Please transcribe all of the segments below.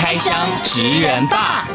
开箱职人吧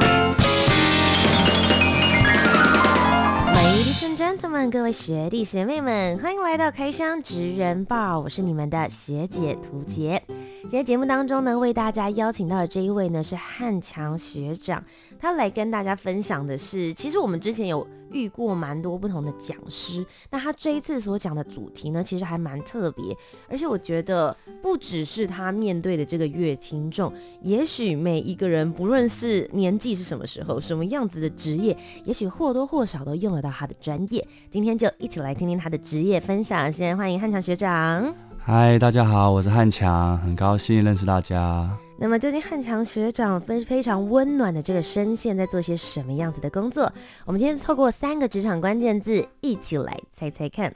！Ladies and gentlemen，各位学弟学妹们，欢迎来到开箱职人报！我是你们的学姐涂洁。今天节目当中呢，为大家邀请到的这一位呢是汉强学长，他来跟大家分享的是，其实我们之前有遇过蛮多不同的讲师，那他这一次所讲的主题呢，其实还蛮特别，而且我觉得不只是他面对的这个乐听众，也许每一个人不论是年纪是什么时候，什么样子的职业，也许或多或少都用得到他的专业。今天就一起来听听他的职业分享，先欢迎汉强学长。嗨，大家好，我是汉强，很高兴认识大家。那么，究竟汉强学长非非常温暖的这个声线在做些什么样子的工作？我们今天透过三个职场关键字，一起来猜猜看。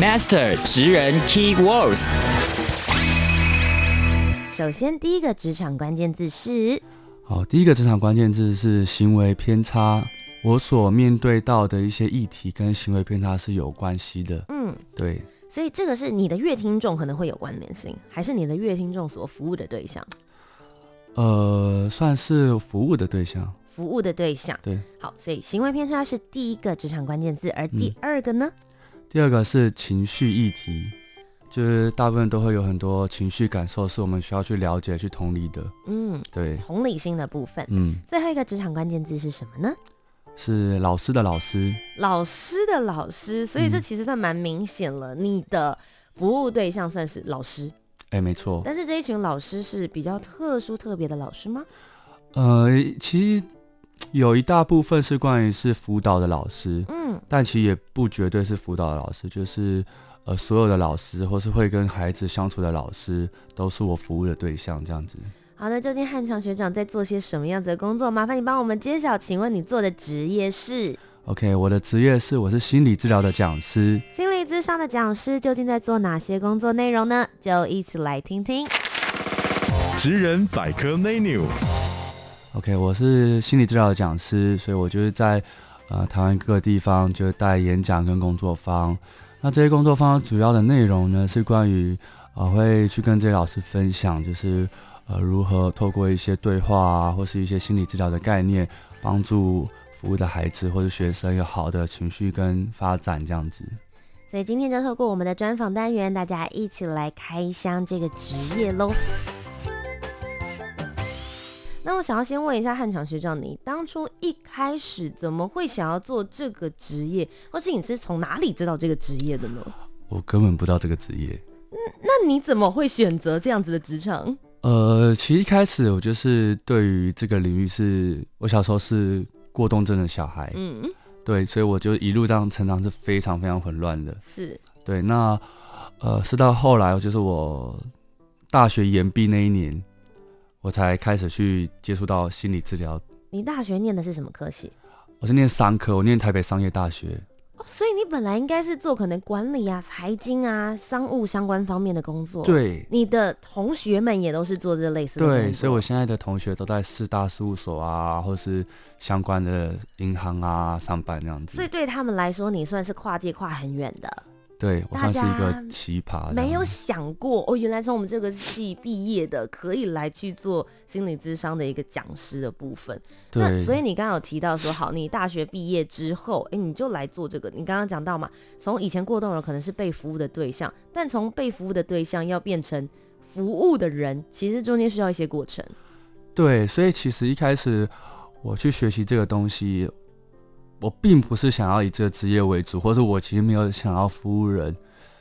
Master 职人 Key Words。首先，第一个职场关键字是，好，第一个职场关键字是行为偏差。我所面对到的一些议题跟行为偏差是有关系的。嗯，对。所以这个是你的乐听众可能会有关联性，还是你的乐听众所服务的对象？呃，算是服务的对象。服务的对象，对。好，所以行为偏差是第一个职场关键字，而第二个呢？嗯，第二个是情绪议题，就是大部分都会有很多情绪感受，是我们需要去了解、去同理的。嗯，对。同理心的部分。嗯。最后一个职场关键字是什么呢？是老师的老师，老师的老师，所以这其实算蛮明显了。嗯、你的服务对象算是老师，哎、欸，没错。但是这一群老师是比较特殊、特别的老师吗？呃，其实有一大部分是关于是辅导的老师，嗯，但其实也不绝对是辅导的老师，就是呃，所有的老师或是会跟孩子相处的老师，都是我服务的对象，这样子。好的，究竟汉强学长在做些什么样子的工作？麻烦你帮我们揭晓。请问你做的职业是？OK，我的职业是我是心理治疗的讲师。心理咨商的讲师究竟在做哪些工作内容呢？就一起来听听。职人百科 menu。OK，我是心理治疗的讲师，所以我就是在呃台湾各个地方就是带演讲跟工作坊。那这些工作坊主要的内容呢是关于呃会去跟这些老师分享，就是。呃，如何透过一些对话啊，或是一些心理治疗的概念，帮助服务的孩子或者学生有好的情绪跟发展这样子。所以今天就透过我们的专访单元，大家一起来开箱这个职业喽。那我想要先问一下汉强学长，你当初一开始怎么会想要做这个职业，或是你是从哪里知道这个职业的呢？我根本不知道这个职业。嗯，那你怎么会选择这样子的职场？呃，其实一开始我就是对于这个领域是，我小时候是过动症的小孩，嗯，对，所以我就一路这样成长是非常非常混乱的，是对。那呃，是到后来，就是我大学研毕那一年，我才开始去接触到心理治疗。你大学念的是什么科系？我是念商科，我念台北商业大学。所以你本来应该是做可能管理啊、财经啊、商务相关方面的工作。对，你的同学们也都是做这类似的。对，所以我现在的同学都在四大事务所啊，或是相关的银行啊上班这样子。所以对他们来说，你算是跨界跨很远的。对，我算是一个奇葩，没有想过哦，原来从我们这个系毕业的可以来去做心理咨商的一个讲师的部分。对，那所以你刚刚有提到说，好，你大学毕业之后，哎，你就来做这个。你刚刚讲到嘛，从以前过动儿可能是被服务的对象，但从被服务的对象要变成服务的人，其实中间需要一些过程。对，所以其实一开始我去学习这个东西。我并不是想要以这个职业为主，或者我其实没有想要服务人。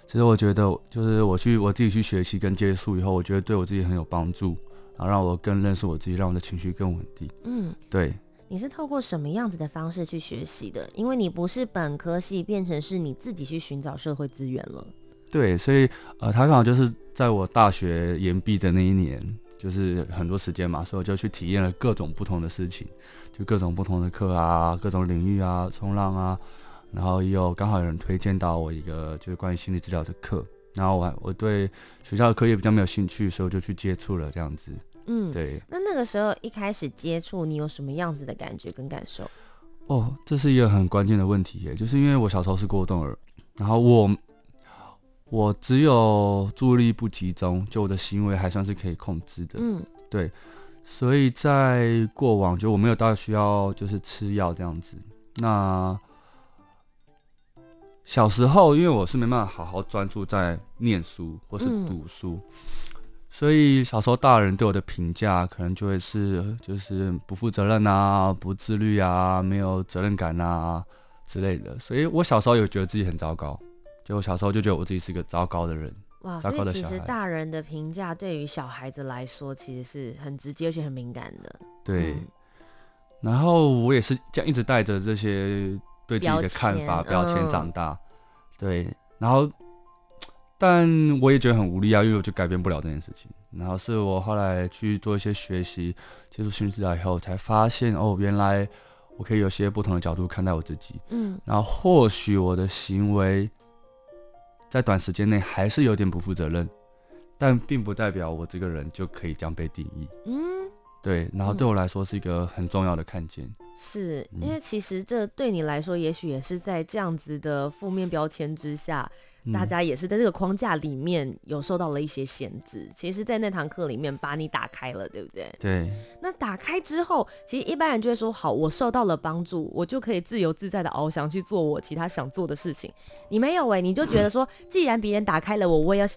其实我觉得，就是我去我自己去学习跟接触以后，我觉得对我自己很有帮助，然后让我更认识我自己，让我的情绪更稳定。嗯，对。你是透过什么样子的方式去学习的？因为你不是本科系，变成是你自己去寻找社会资源了。对，所以呃，他刚好就是在我大学研毕的那一年，就是很多时间嘛，所以我就去体验了各种不同的事情，就各种不同的课啊，各种领域啊，冲浪啊，然后也有刚好有人推荐到我一个就是关于心理治疗的课，然后我我对学校的课业比较没有兴趣，所以我就去接触了这样子。嗯，对。那那个时候一开始接触，你有什么样子的感觉跟感受？哦，这是一个很关键的问题耶，就是因为我小时候是过动儿，然后我。我只有注意力不集中，就我的行为还算是可以控制的。嗯，对，所以在过往就我没有到需要就是吃药这样子。那小时候因为我是没办法好好专注在念书或是读书，嗯，所以小时候大人对我的评价可能就会是就是不负责任啊、不自律啊、没有责任感啊之类的。所以我小时候有觉得自己很糟糕。就我小时候就觉得我自己是一个糟糕的人，哇！糟糕的所以其实大人的评价对于小孩子来说，其实是很直接而且很敏感的。对。嗯、然后我也是这样一直带着这些对自己的看法标签长大。嗯、对。然后，但我也觉得很无力啊，因为我就改变不了这件事情。然后是我后来去做一些学习，接触心理治疗以后，才发现哦，原来我可以有些不同的角度看待我自己。嗯。然后或许我的行为。在短时间内还是有点不负责任，但并不代表我这个人就可以这样被定义。嗯，对。然后对我来说是一个很重要的看见。是因为其实这对你来说，也许也是在这样子的负面标签之下。大家也是在这个框架里面有受到了一些限制，其实，在那堂课里面把你打开了，对不对？对。那打开之后，其实一般人就会说：好，我受到了帮助，我就可以自由自在的翱翔去做我其他想做的事情。你没有哎、欸，你就觉得说，既然别人打开了我，我也要。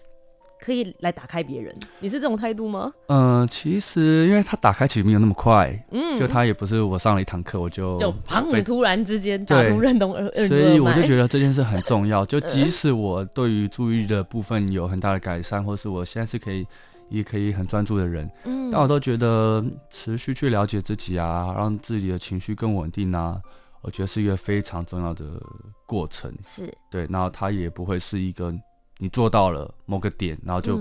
可以来打开别人，你是这种态度吗？嗯、呃，其实因为他打开其实没有那么快，嗯，就他也不是我上了一堂课我就就砰，突然之间打通认同二脉，所以我就觉得这件事很重要。就 即使我对于注意的部分有很大的改善，或是我现在是可以也可以很专注的人，嗯，但我都觉得持续去了解自己啊，让自己的情绪更稳定啊，我觉得是一个非常重要的过程。是对，然后他也不会是一个。你做到了某个点，然后就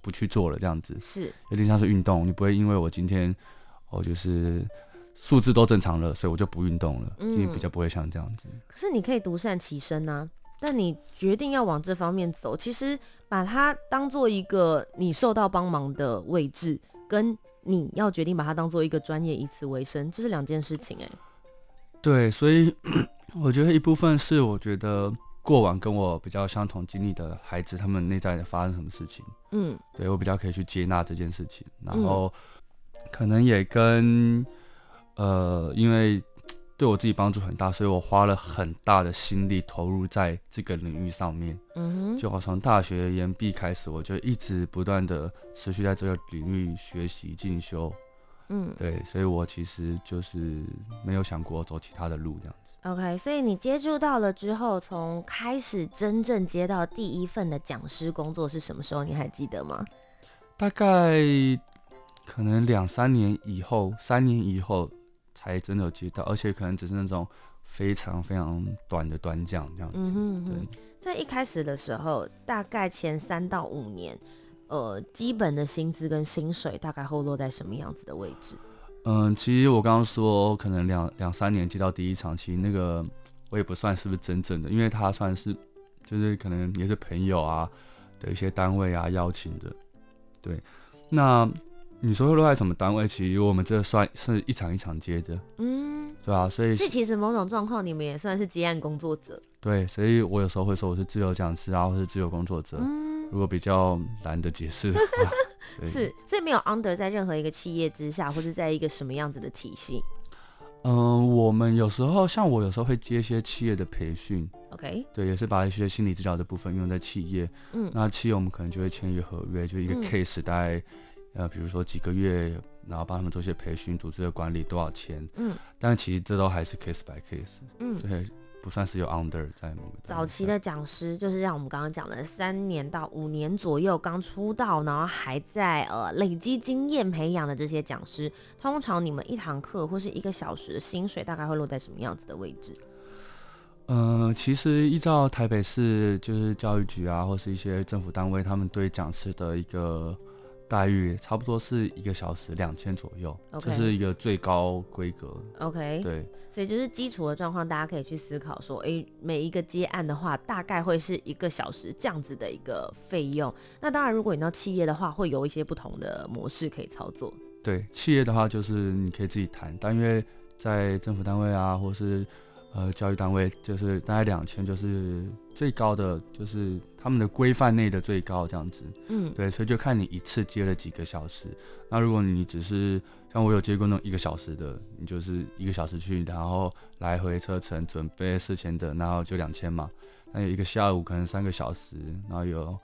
不去做了，这样子、嗯、是有点像是运动。你不会因为我今天哦就是数字都正常了，所以我就不运动了。今天比较不会像这样子。可是你可以独善其身啊，但你决定要往这方面走，其实把它当做一个你受到帮忙的位置，跟你要决定把它当做一个专业以此为生，这是两件事情哎、欸。对，所以 我觉得一部分是我觉得。过往跟我比较相同经历的孩子，他们内在发生什么事情？嗯，对，我比较可以去接纳这件事情，然后可能也跟呃，因为对我自己帮助很大，所以我花了很大的心力投入在这个领域上面。嗯哼，就我从大学研毕开始，我就一直不断的持续在这个领域学习进修。嗯，对，所以我其实就是没有想过走其他的路这样。OK，所以你接触到了之后，从开始真正接到第一份的讲师工作是什么时候？你还记得吗？大概可能两三年以后，三年以后才真的有接到，而且可能只是那种非常非常短的短讲这样子。嗯哼哼。对，在一开始的时候，大概前三到五年，呃，基本的薪资跟薪水大概会落在什么样子的位置？嗯，其实我刚刚说可能两两三年接到第一场，其实那个我也不算是不是真正的，因为他算是就是可能也是朋友啊的一些单位啊邀请的。对，那你说会落在什么单位？其实我们这算是一场一场接的，嗯，对啊，所以所以其实某种状况你们也算是接案工作者。对，所以我有时候会说我是自由讲师啊，或是自由工作者。嗯，如果比较难的解释的话。是，所以没有 under 在任何一个企业之下，或者在一个什么样子的体系。嗯、呃，我们有时候像我有时候会接一些企业的培训，OK，对，也是把一些心理治疗的部分用在企业。嗯，那企业我们可能就会签一个合约，就一个 case，大概、嗯、呃，比如说几个月，然后帮他们做一些培训，组织的管理多少钱。嗯，但其实这都还是 case by case。嗯，对。不算是有 under 在某个早期的讲师，就是像我们刚刚讲的三年到五年左右刚出道，然后还在呃累积经验培养的这些讲师，通常你们一堂课或是一个小时的薪水大概会落在什么样子的位置？呃，其实依照台北市就是教育局啊，或是一些政府单位，他们对讲师的一个待遇差不多是一个小时两千左右.这是一个最高规格。OK，对，所以就是基础的状况，大家可以去思考说，诶、欸，每一个接案的话，大概会是一个小时这样子的一个费用。那当然，如果你到企业的话，会有一些不同的模式可以操作。对，企业的话就是你可以自己谈，但因为在政府单位啊，或是呃教育单位，就是大概两千就是最高的，就是。他们的规范内的最高这样子，嗯，对，所以就看你一次接了几个小时。那如果你只是像我有接过那种一个小时的，你就是一个小时去，然后来回车程准备四千的，然后就两千嘛。那有一个下午可能三个小时，然后有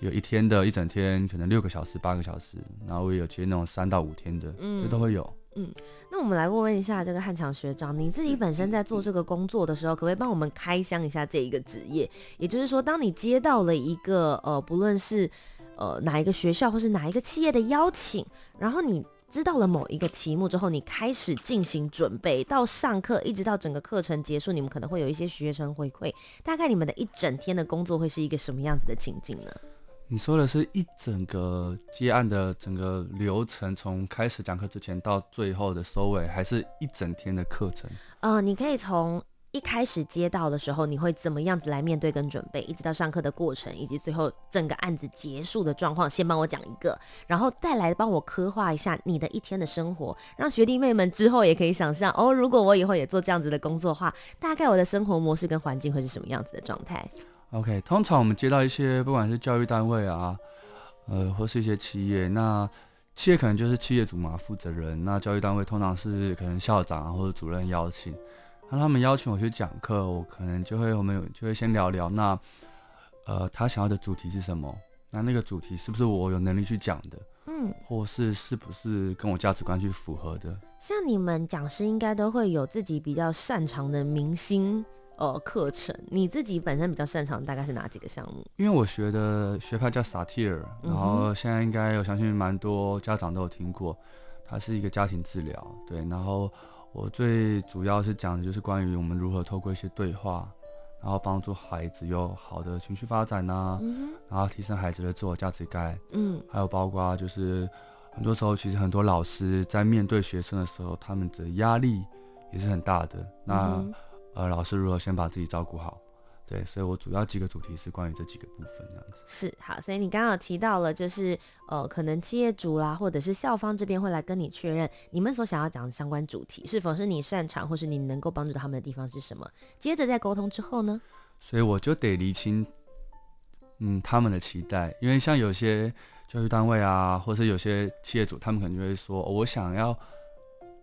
有一天的一整天可能六个小时八个小时，然后我也有接那种三到五天的，嗯，这都会有。嗯，那我们来问问一下这个汉强学长，你自己本身在做这个工作的时候，可不可以帮我们开箱一下这一个职业？也就是说，当你接到了一个呃，不论是呃哪一个学校或是哪一个企业的邀请，然后你知道了某一个题目之后，你开始进行准备，到上课一直到整个课程结束，你们可能会有一些学生回馈，大概你们的一整天的工作会是一个什么样子的情境呢？你说的是一整个接案的整个流程，从开始讲课之前到最后的收尾，还是一整天的课程？呃，你可以从一开始接到的时候，你会怎么样子来面对跟准备，一直到上课的过程，以及最后整个案子结束的状况，先帮我讲一个，然后再来帮我刻画一下你的一天的生活，让学弟妹们之后也可以想象哦，如果我以后也做这样子的工作的话，大概我的生活模式跟环境会是什么样子的状态？OK，通常我们接到一些不管是教育单位啊，呃，或是一些企业，那企业可能就是企业主嘛，负责人。那教育单位通常是可能校长啊或者主任邀请，那他们邀请我去讲课，我可能就会我们就会先聊聊，那呃，他想要的主题是什么？那那个主题是不是我有能力去讲的？嗯，或是是不是跟我价值观去符合的？像你们讲师应该都会有自己比较擅长的明星。呃，课程你自己本身比较擅长大概是哪几个项目？因为我学的学派叫萨提尔，然后现在应该我相信蛮多家长都有听过，它是一个家庭治疗，对。然后我最主要是讲的就是关于我们如何透过一些对话，然后帮助孩子有好的情绪发展呐、啊，嗯、然后提升孩子的自我价值感，嗯，还有包括就是很多时候其实很多老师在面对学生的时候，他们的压力也是很大的，那。嗯呃，老师如何先把自己照顾好？对，所以我主要几个主题是关于这几个部分这样子。是好，所以你刚刚有提到了，就是呃，可能企业主啦，或者是校方这边会来跟你确认你们所想要讲的相关主题是否是你擅长，或是你能够帮助到他们的地方是什么。接着在沟通之后呢，所以我就得厘清，嗯，他们的期待，因为像有些教育单位啊，或是有些企业主，他们可能就会说，哦，我想要，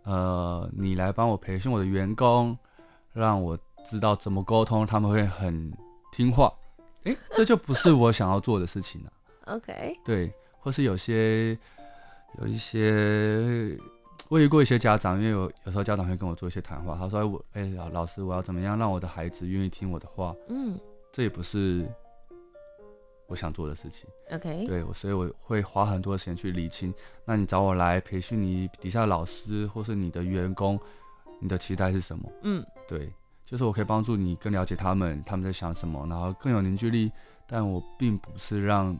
呃，你来帮我培训我的员工。让我知道怎么沟通，他们会很听话。诶，这就不是我想要做的事情了。OK，对，或是有些有一些，我遇过一些家长，因为有有时候家长会跟我做一些谈话，他说：“我，哎，老老师，我要怎么样让我的孩子愿意听我的话？”嗯，这也不是我想做的事情。OK，对，所以我会花很多时间去理清。那你找我来培训你底下的老师，或是你的员工。你的期待是什么？嗯，对，就是我可以帮助你更了解他们，他们在想什么，然后更有凝聚力。但我并不是让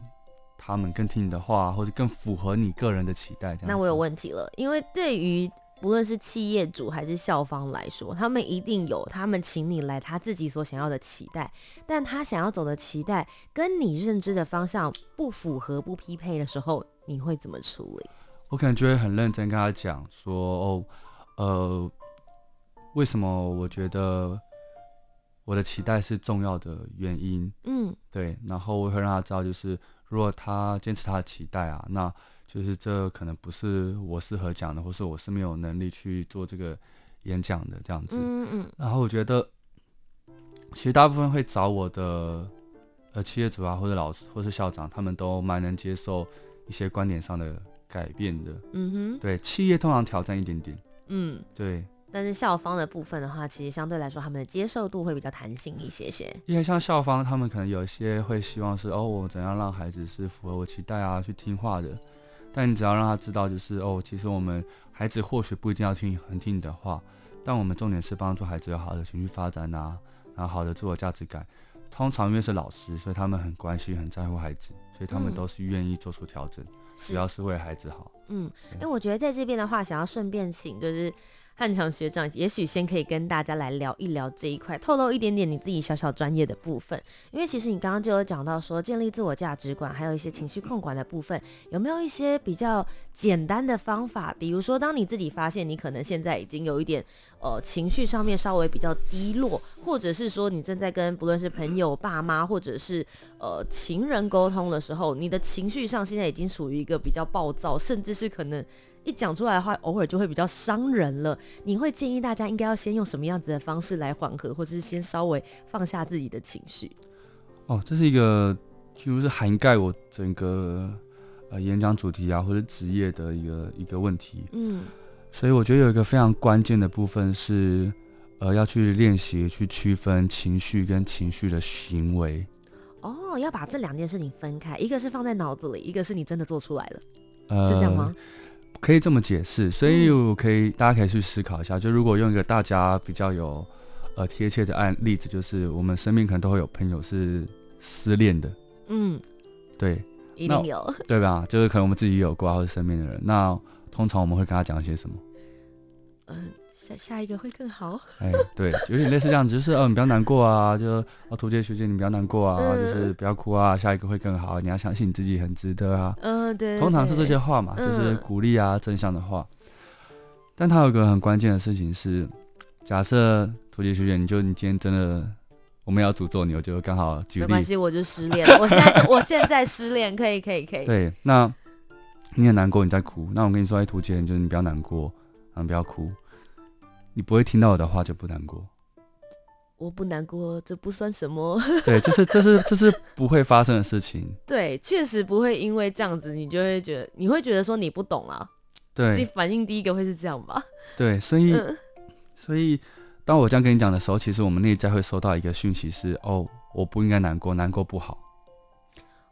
他们更听你的话，或者更符合你个人的期待。这样。那我有问题了，因为对于不论是企业主还是校方来说，他们一定有他们请你来他自己所想要的期待，但他想要走的期待跟你认知的方向不符合、不匹配的时候，你会怎么处理？我可能就会很认真跟他讲说，哦，呃。为什么我觉得我的期待是重要的原因？嗯，对，然后我会让他知道，就是如果他坚持他的期待啊，那就是这可能不是我适合讲的，或是我是没有能力去做这个演讲的这样子。嗯嗯。然后我觉得，其实大部分会找我的呃企业主啊，或者老师，或是校长，他们都蛮能接受一些观点上的改变的。嗯哼。对，企业通常挑战一点点。嗯，对。但是校方的部分的话，其实相对来说，他们的接受度会比较弹性一些些。因为像校方，他们可能有一些会希望是哦，我怎样让孩子是符合我期待啊，去听话的。但你只要让他知道，就是哦，其实我们孩子或许不一定要听很听你的话，但我们重点是帮助孩子有好的情绪发展啊，然后好的自我价值感。通常因为是老师，所以他们很关心、很在乎孩子，所以他们都是愿意做出调整。嗯主要是为孩子好。嗯，因为我觉得在这边的话，想要顺便请就是。汉强学长，也许先可以跟大家来聊一聊这一块，透露一点点你自己小小专业的部分。因为其实你刚刚就有讲到说，建立自我价值观，还有一些情绪控管的部分，有没有一些比较简单的方法？比如说，当你自己发现你可能现在已经有一点呃情绪上面稍微比较低落，或者是说你正在跟不论是朋友、爸妈，或者是呃情人沟通的时候，你的情绪上现在已经属于一个比较暴躁，甚至是可能。一讲出来的话，偶尔就会比较伤人了。你会建议大家应该要先用什么样子的方式来缓和，或者是先稍微放下自己的情绪？哦，这是一个几乎是涵盖我整个呃演讲主题啊，或者职业的一个一个问题。嗯，所以我觉得有一个非常关键的部分是，呃，要去练习去区分情绪跟情绪的行为。哦，要把这两件事情分开，一个是放在脑子里，一个是你真的做出来了，呃、是这样吗？可以这么解释，所以我可以，大家可以去思考一下。就如果用一个大家比较有呃贴切的案例子，就是我们身边可能都会有朋友是失恋的，嗯，对，一定有，对吧？就是可能我们自己有过，或是身边的人。那通常我们会跟他讲一些什么？嗯、呃。下下一个会更好。哎，对，有点类似这样子，就是嗯，你不要难过啊，就哦，图杰学姐，你不要难过啊，嗯、就是不要哭啊，下一个会更好，你要相信你自己很值得啊。嗯，对。通常是这些话嘛，就是鼓励啊，嗯、正向的话。但他有个很关键的事情是，假设图杰学姐，你就你今天真的我们要诅咒你，我就刚好举例。没关系，我就失恋了，我现在 我现在失恋，可以可以可以。对，那你很难过，你在哭，那我跟你说，哎，图姐，就是你不要难过，嗯，不要哭。你不会听到我的话就不难过，我不难过，这不算什么。对，就是这是这是不会发生的事情。对，确实不会因为这样子，你就会觉得你会觉得说你不懂啊。对，你反应第一个会是这样吧？对，所以、嗯、所以当我这样跟你讲的时候，其实我们内在会收到一个讯息是：哦，我不应该难过，难过不好。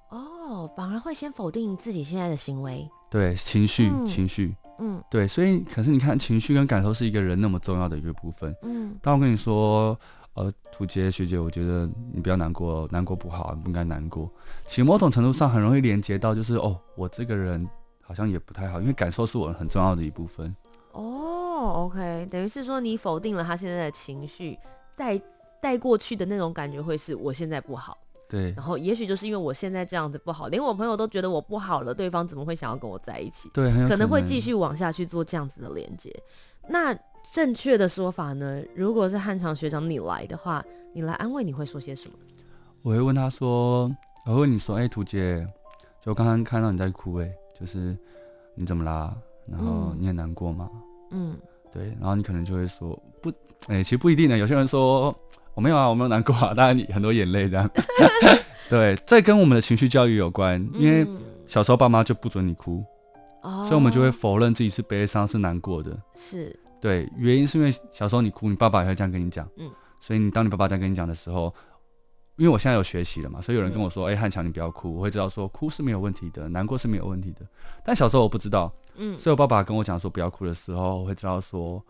哦，反而会先否定自己现在的行为。对，情绪，嗯、情绪。嗯，对，所以可是你看，情绪跟感受是一个人那么重要的一个部分。嗯，当我跟你说，呃，土杰学姐，我觉得你不要难过，难过不好，不应该难过。其实某种程度上很容易连接到，就是哦，我这个人好像也不太好，因为感受是我很重要的一部分。哦，OK，等于是说你否定了他现在的情绪，带带过去的那种感觉会是我现在不好。对，然后也许就是因为我现在这样子不好，连我朋友都觉得我不好了，对方怎么会想要跟我在一起？对，可能，可能会继续往下去做这样子的连接。那正确的说法呢？如果是汉长学长你来的话，你来安慰，你会说些什么？我会问他说：“我会问你说，哎，图姐，就刚刚看到你在哭，哎，就是你怎么啦？然后你很难过吗？嗯，对，然后你可能就会说不，哎，其实不一定呢。有些人说。”我没有啊，我没有难过啊，当然你很多眼泪这样。对，这跟我们的情绪教育有关，因为小时候爸妈就不准你哭，嗯、所以我们就会否认自己是悲伤、是难过的。是，对，原因是因为小时候你哭，你爸爸也会这样跟你讲。嗯，所以你当你爸爸这样跟你讲的时候，因为我现在有学习了嘛，所以有人跟我说：“哎、嗯，汉强，你不要哭。”我会知道说哭是没有问题的，难过是没有问题的。但小时候我不知道，嗯，所以我爸爸跟我讲说不要哭的时候，我会知道说。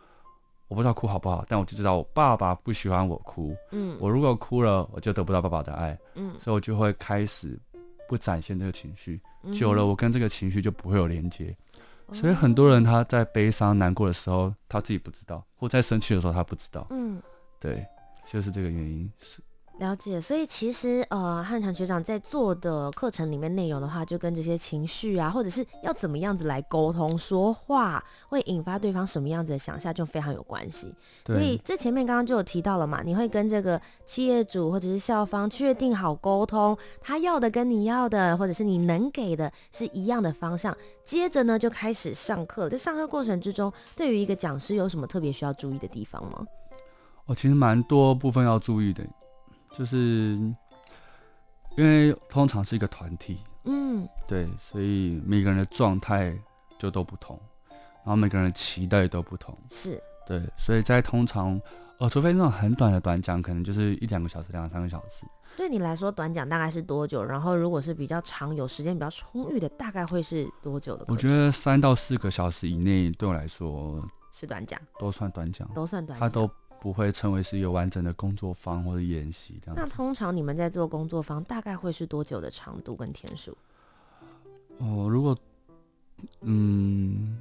我不知道哭好不好，但我就知道我爸爸不喜欢我哭。嗯，我如果哭了，我就得不到爸爸的爱。嗯，所以我就会开始不展现这个情绪。嗯、久了，我跟这个情绪就不会有连接。嗯、所以很多人他在悲伤难过的时候，他自己不知道；或在生气的时候，他不知道。嗯，对，就是这个原因。是。了解，所以其实呃，汉强学长在做的课程里面内容的话，就跟这些情绪啊，或者是要怎么样子来沟通说话，会引发对方什么样子的想象，就非常有关系。所以这前面刚刚就有提到了嘛，你会跟这个企业主或者是校方确定好沟通，他要的跟你要的，或者是你能给的是一样的方向。接着呢，就开始上课。在上课过程之中，对于一个讲师有什么特别需要注意的地方吗？哦，其实蛮多部分要注意的。就是因为通常是一个团体，嗯，对，所以每个人的状态就都不同，然后每个人的期待都不同，是对，所以在通常，呃，除非那种很短的短讲，可能就是一两个小时、两三个小时。对你来说，短讲大概是多久？然后如果是比较长、有时间比较充裕的，大概会是多久的？我觉得三到四个小时以内，对我来说是短讲，都算短讲，都算短讲，它都。不会称为是一个完整的工作坊或者演习这样。那通常你们在做工作坊，大概会是多久的长度跟天数？哦，如果嗯，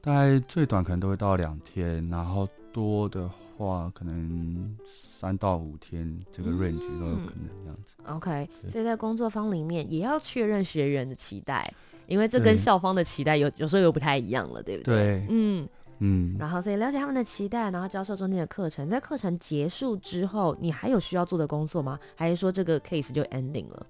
大概最短可能都会到两天，然后多的话可能三到五天，这个 range 都有可能这样子。嗯、OK，所以在工作坊里面也要确认学员的期待，因为这跟校方的期待有有时候又不太一样了，对不对？对，嗯。嗯，然后所以了解他们的期待，然后教授中间的课程，在课程结束之后，你还有需要做的工作吗？还是说这个 case 就 ending 了？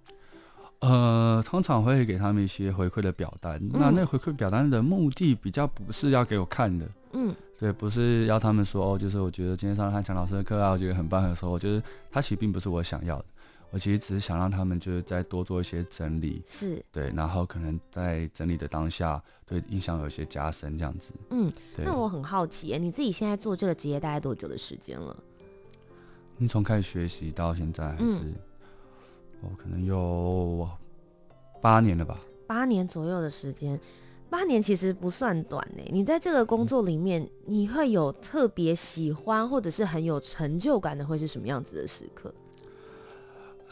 呃，通常会给他们一些回馈的表单。嗯、那那回馈表单的目的比较不是要给我看的，嗯，对，不是要他们说哦，就是我觉得今天上了汉强老师的课啊，我觉得很棒的时候，我觉得他其实并不是我想要的。我其实只是想让他们就是再多做一些整理，是对，然后可能在整理的当下，对印象有一些加深这样子。嗯，那我很好奇，你自己现在做这个职业大概多久的时间了？你从开始学习到现在，还是我、嗯、可能有八年了吧？八年左右的时间，八年其实不算短呢。你在这个工作里面，嗯、你会有特别喜欢或者是很有成就感的，会是什么样子的时刻？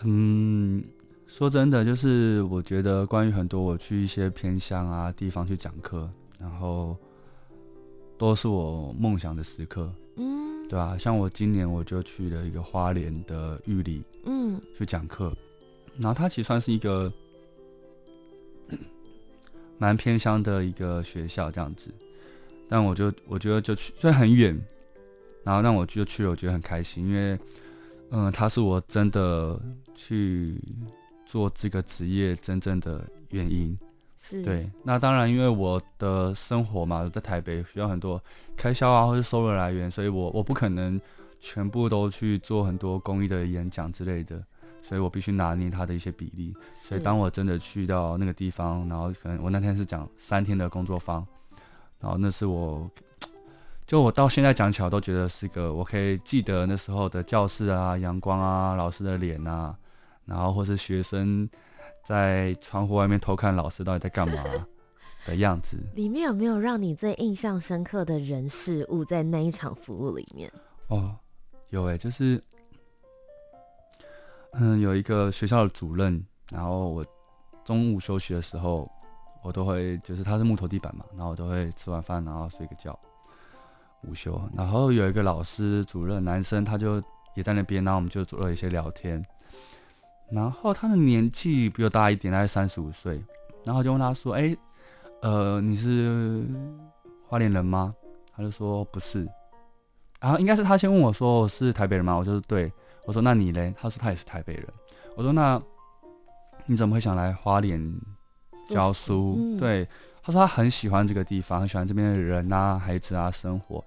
嗯，说真的，就是我觉得关于很多我去一些偏乡啊地方去讲课，然后都是我梦想的时刻，嗯，对吧？像我今年我就去了一个花莲的玉里，嗯，去讲课，然后它其实算是一个 蛮偏乡的一个学校这样子，但我就我觉得就去虽然很远，然后让我就去了，我觉得很开心，因为。嗯，他是我真的去做这个职业真正的原因，是对。那当然，因为我的生活嘛，在台北需要很多开销啊，或是收入来源，所以我我不可能全部都去做很多公益的演讲之类的，所以我必须拿捏他的一些比例。所以当我真的去到那个地方，然后可能我那天是讲三天的工作坊，然后那是我。就我到现在讲起来，都觉得是个我可以记得那时候的教室啊、阳光啊、老师的脸啊，然后或是学生在窗户外面偷看老师到底在干嘛的样子。里面有没有让你最印象深刻的人事物在那一场服务里面？哦，有哎，就是嗯，有一个学校的主任，然后我中午休息的时候，我都会就是他是木头地板嘛，然后我都会吃完饭然后睡个觉。午休，然后有一个老师主任，男生，他就也在那边，然后我们就做了一些聊天。然后他的年纪比我大一点，大概三十五岁。然后就问他说：“哎，呃，你是花莲人吗？”他就说：“不是。”然后应该是他先问我说：“我是台北人吗？”我就是：“对。”我说：“那你嘞？”他说：“他也是台北人。”我说：“那你怎么会想来花莲教书？”嗯、对。他说他很喜欢这个地方，很喜欢这边的人啊、孩子啊、生活。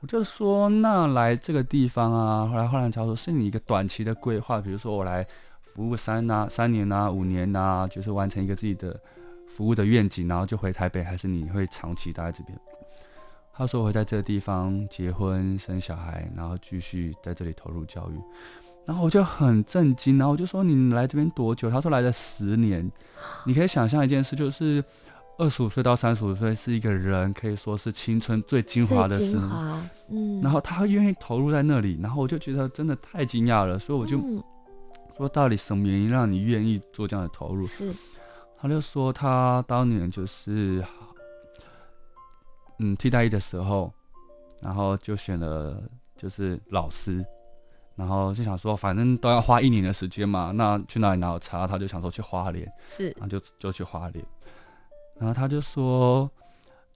我就说，那来这个地方啊，后来后来他说是你一个短期的规划，比如说我来服务三啊、三年啊、五年啊，就是完成一个自己的服务的愿景，然后就回台北，还是你会长期待在这边？他说我会在这个地方结婚生小孩，然后继续在这里投入教育。然后我就很震惊，然后我就说你来这边多久？他说来了十年。你可以想象一件事，就是。二十五岁到三十五岁是一个人可以说是青春最精华的时候，嗯，然后他愿意投入在那里，然后我就觉得真的太惊讶了，所以我就说到底什么原因让你愿意做这样的投入？是，他就说他当年就是嗯替代役的时候，然后就选了就是老师，然后就想说反正都要花一年的时间嘛，那去哪里拿差？他就想说去花莲，是，然后就就去花莲。然后他就说，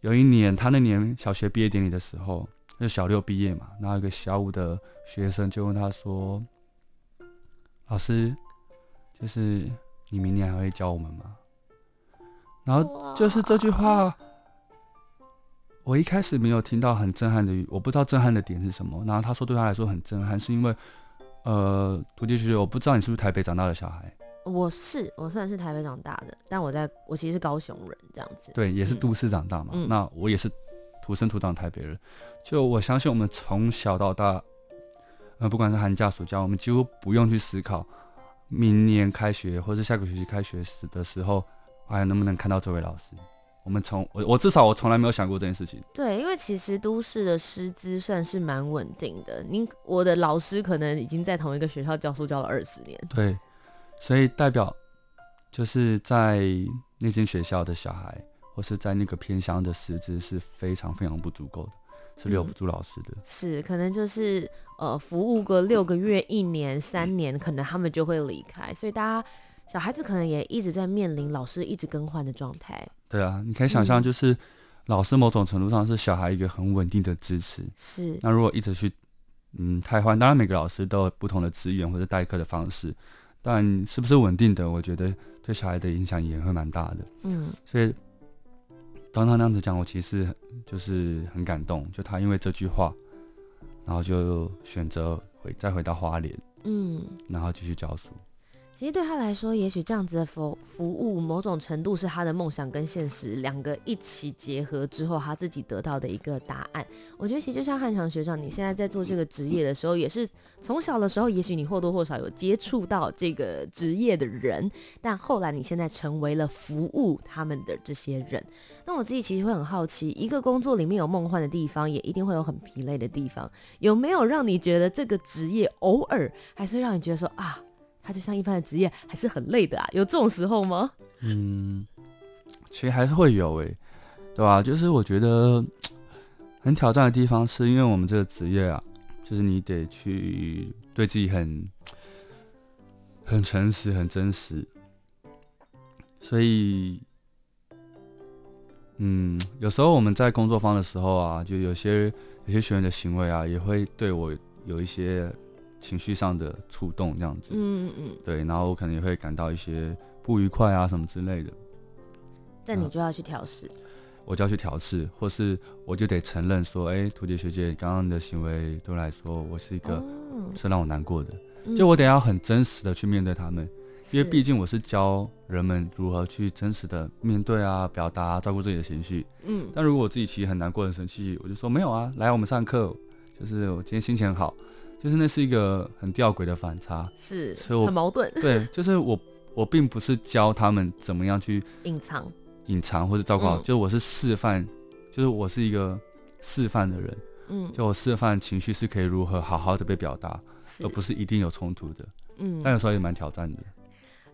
有一年他那年小学毕业典礼的时候，就小六毕业嘛，然后一个小五的学生就问他说：“老师，就是你明年还会教我们吗？”然后就是这句话，我一开始没有听到很震撼的，我不知道震撼的点是什么。然后他说对他来说很震撼，是因为，呃，徒弟学姐，我不知道你是不是台北长大的小孩。我是我虽然是台北长大的，但我在我其实是高雄人，这样子。对，也是都市长大嘛。嗯、那我也是土生土长台北人。就我相信，我们从小到大，呃，不管是寒假暑假，我们几乎不用去思考明年开学或是下个学期开学时的时候，还能不能看到这位老师。我们从我我至少我从来没有想过这件事情。对，因为其实都市的师资算是蛮稳定的。您我的老师可能已经在同一个学校教书教了二十年。对。所以代表，就是在那间学校的小孩，或是在那个偏乡的师资是非常非常不足够的，是留不住老师的。嗯、是，可能就是呃，服务个六个月、一年、三年，可能他们就会离开。所以大家小孩子可能也一直在面临老师一直更换的状态。对啊，你可以想象，就是老师某种程度上是小孩一个很稳定的支持。是。那如果一直去嗯太换，当然每个老师都有不同的资源或者代课的方式，但是不是稳定的，我觉得对小孩的影响也会蛮大的。嗯，所以。当他那样子讲，我其实就是很感动。就他因为这句话，然后就选择回再回到花莲，嗯，然后继续教书。其实对他来说，也许这样子的服服务，某种程度是他的梦想跟现实两个一起结合之后，他自己得到的一个答案。我觉得其实就像汉强学长，你现在在做这个职业的时候，也是从小的时候，也许你或多或少有接触到这个职业的人，但后来你现在成为了服务他们的这些人。那我自己其实会很好奇，一个工作里面有梦幻的地方，也一定会有很疲累的地方。有没有让你觉得这个职业偶尔还是让你觉得说啊？他就像一般的职业，还是很累的啊，有这种时候吗？嗯，其实还是会有诶、对吧？就是我觉得很挑战的地方，是因为我们这个职业啊，就是你得去对自己很很诚实、很真实，所以，嗯，有时候我们在工作方的时候啊，就有些有些学员的行为啊，也会对我有一些。情绪上的触动，这样子，嗯嗯嗯，对，然后我可能也会感到一些不愉快啊，什么之类的。但你就要去调试，我就要去调试，或是我就得承认说，哎、欸，屠洁学姐刚刚的行为对我来说，我是一个是让我难过的，哦、就我得要很真实的去面对他们，嗯、因为毕竟我是教人们如何去真实的面对啊，表达、啊，照顾自己的情绪。嗯，但如果我自己其实很难过、很生气，我就说没有啊，来我们上课，就是我今天心情很好。就是那是一个很吊诡的反差，是，所以我很矛盾。对，就是我我并不是教他们怎么样去隐藏、隐藏或者照顾好，嗯、就我是示范，就是我是一个示范的人，嗯，就我示范情绪是可以如何好好的被表达，是。而不是一定有冲突的，嗯，但有时候也蛮挑战的。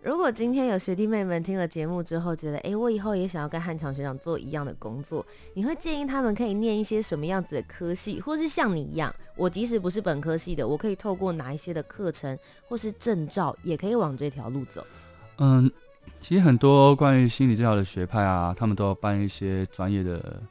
如果今天有学弟妹们听了节目之后，觉得哎，我以后也想要跟汉强学长做一样的工作，你会建议他们可以念一些什么样子的科系，或是像你一样，我即使不是本科系的，我可以透过哪一些的课程或是证照，也可以往这条路走？嗯，其实很多关于心理治疗的学派啊，他们都要办一些专业的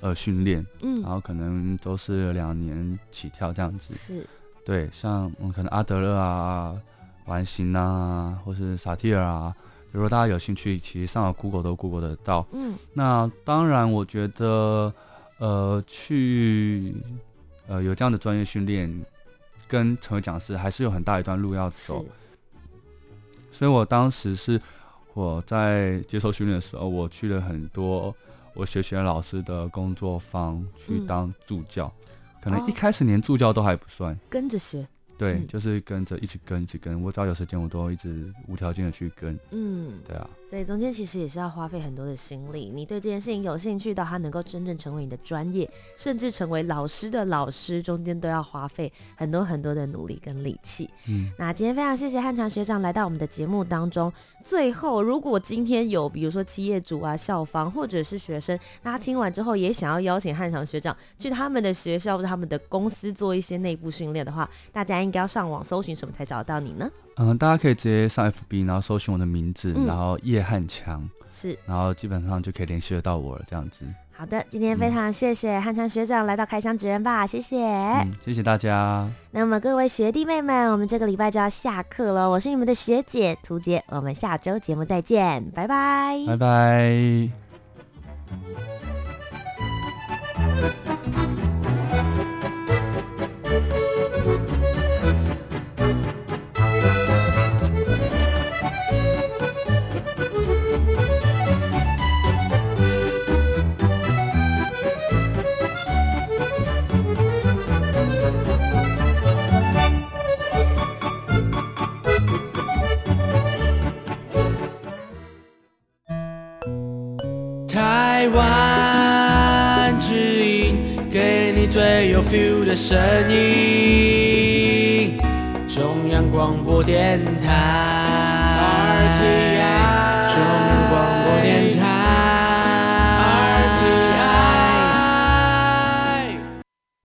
呃训练，嗯，然后可能都是两年起跳这样子，是，对，像嗯，可能阿德勒啊。完形啊，或是萨提尔啊，如果大家有兴趣，其实上了 Google 都 Google 得到。嗯，那当然，我觉得，呃，去呃有这样的专业训练，跟成为讲师还是有很大一段路要走。所以我当时是我在接受训练的时候，我去了很多我学学老师的工作坊去当助教，嗯、可能一开始连助教都还不算，跟着学。对，嗯、就是跟着一直跟，一直跟，我只要有时间，我都一直无条件的去跟。嗯，对啊。所以中间其实也是要花费很多的心力。你对这件事情有兴趣，到它能够真正成为你的专业，甚至成为老师的老师，中间都要花费很多很多的努力跟力气。嗯，那今天非常谢谢汉强学长来到我们的节目当中。最后，如果今天有比如说企业主啊、校方或者是学生，那他听完之后也想要邀请汉强学长去他们的学校或者他们的公司做一些内部训练的话，大家应该要上网搜寻什么才找得到你呢？嗯，大家可以直接上 FB，然后搜寻我的名字，嗯、然后叶汉强，是，然后基本上就可以联系得到我了，这样子。好的，今天非常谢谢汉川学长来到开箱职人吧，谢谢、嗯，谢谢大家。那么各位学弟妹们，我们这个礼拜就要下课了，我是你们的学姐涂洁，我们下周节目再见，拜拜，拜拜。的声音，中央广播电台。